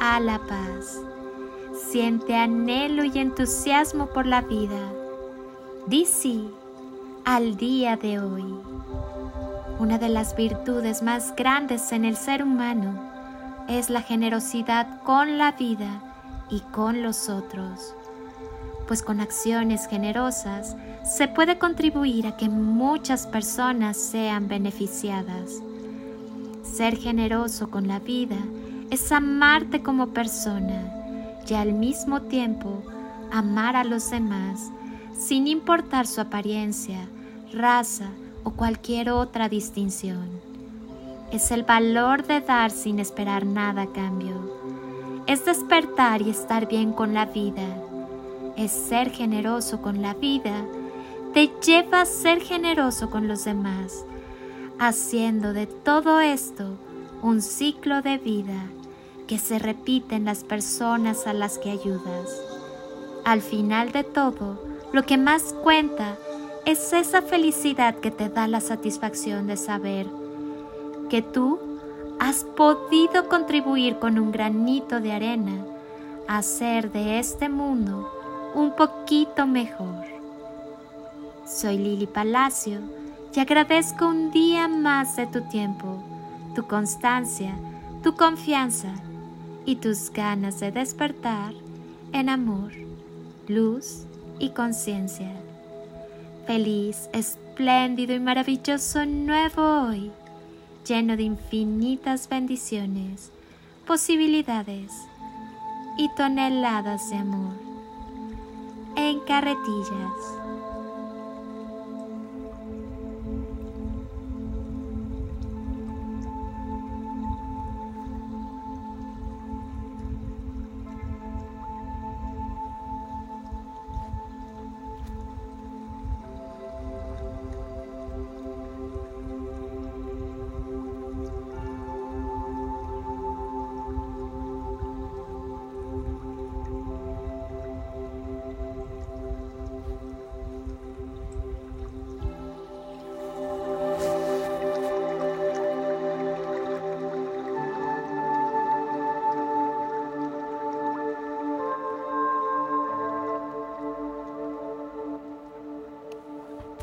a la paz. Siente anhelo y entusiasmo por la vida. Di sí al día de hoy. Una de las virtudes más grandes en el ser humano es la generosidad con la vida y con los otros, pues con acciones generosas se puede contribuir a que muchas personas sean beneficiadas. Ser generoso con la vida es amarte como persona y al mismo tiempo amar a los demás sin importar su apariencia, raza o cualquier otra distinción. Es el valor de dar sin esperar nada a cambio. Es despertar y estar bien con la vida. Es ser generoso con la vida. Te lleva a ser generoso con los demás, haciendo de todo esto un ciclo de vida que se repite en las personas a las que ayudas. Al final de todo, lo que más cuenta es esa felicidad que te da la satisfacción de saber que tú has podido contribuir con un granito de arena a hacer de este mundo un poquito mejor. Soy Lili Palacio y agradezco un día más de tu tiempo, tu constancia, tu confianza y tus ganas de despertar en amor, luz y conciencia. Feliz, espléndido y maravilloso nuevo hoy, lleno de infinitas bendiciones, posibilidades y toneladas de amor. En carretillas.